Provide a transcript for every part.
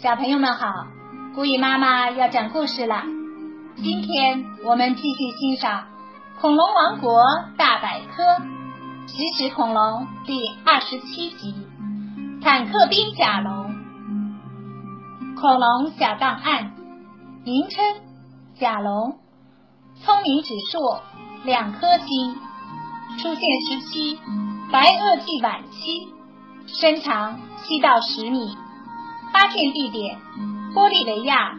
小朋友们好，古雨妈妈要讲故事了。今天我们继续欣赏《恐龙王国大百科》食食恐龙第二十七集《坦克兵甲龙》。恐龙小档案：名称甲龙，聪明指数两颗星，出现时期白垩纪晚期，身长七到十米。发现地点：玻利维亚、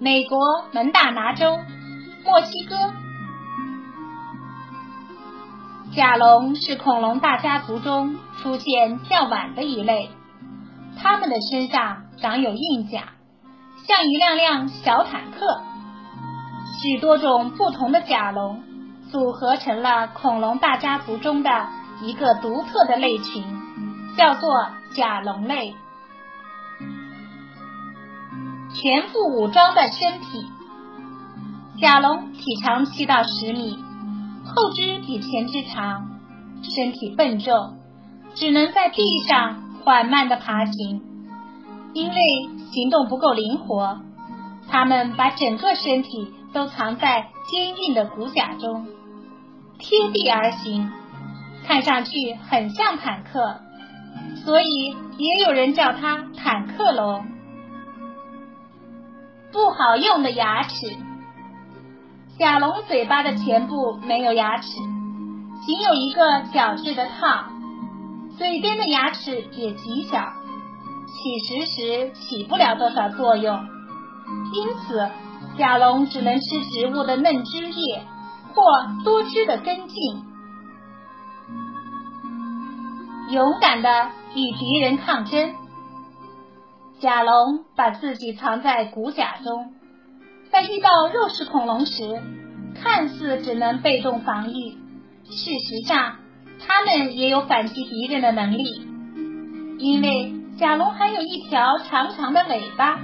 美国门大拿州、墨西哥。甲龙是恐龙大家族中出现较晚的一类，它们的身上长有硬甲，像一辆辆小坦克。许多种不同的甲龙组合成了恐龙大家族中的一个独特的类群，叫做甲龙类。全副武装的身体，甲龙体长七到十米，后肢比前肢长，身体笨重，只能在地上缓慢的爬行。因为行动不够灵活，它们把整个身体都藏在坚硬的骨甲中，贴地而行，看上去很像坦克，所以也有人叫它坦克龙。不好用的牙齿，甲龙嘴巴的前部没有牙齿，仅有一个角质的套，嘴边的牙齿也极小，起食时起不了多少作用，因此甲龙只能吃植物的嫩枝叶或多汁的根茎。勇敢的与敌人抗争。甲龙把自己藏在骨甲中，在遇到肉食恐龙时，看似只能被动防御，事实上，它们也有反击敌人的能力。因为甲龙还有一条长长的尾巴，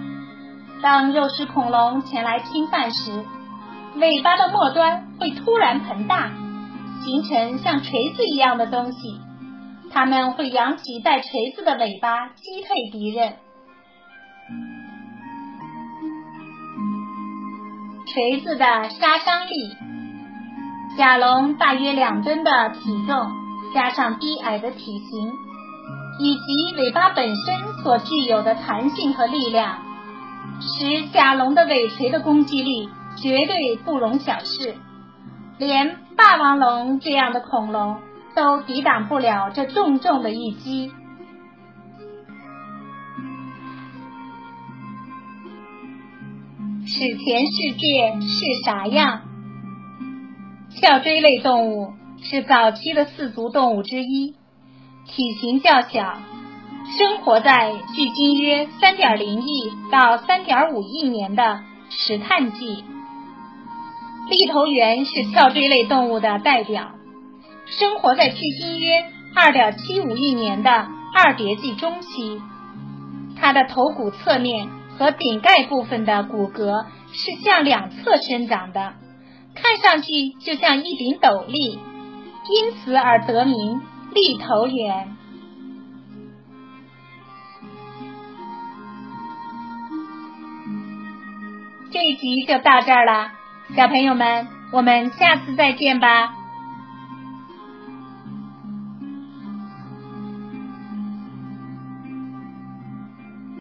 当肉食恐龙前来侵犯时，尾巴的末端会突然膨大，形成像锤子一样的东西，它们会扬起带锤子的尾巴击退敌人。锤子的杀伤力，甲龙大约两吨的体重，加上低矮的体型，以及尾巴本身所具有的弹性和力量，使甲龙的尾锤的攻击力绝对不容小视。连霸王龙这样的恐龙都抵挡不了这重重的一击。史前世界是啥样？鞘椎类动物是早期的四足动物之一，体型较小，生活在距今约三点零亿到三点五亿年的石炭纪。立头猿是鞘椎类动物的代表，生活在距今约二点七五亿年的二叠纪中期，它的头骨侧面。和顶盖部分的骨骼是向两侧生长的，看上去就像一顶斗笠，因此而得名立头猿。这一集就到这儿了，小朋友们，我们下次再见吧。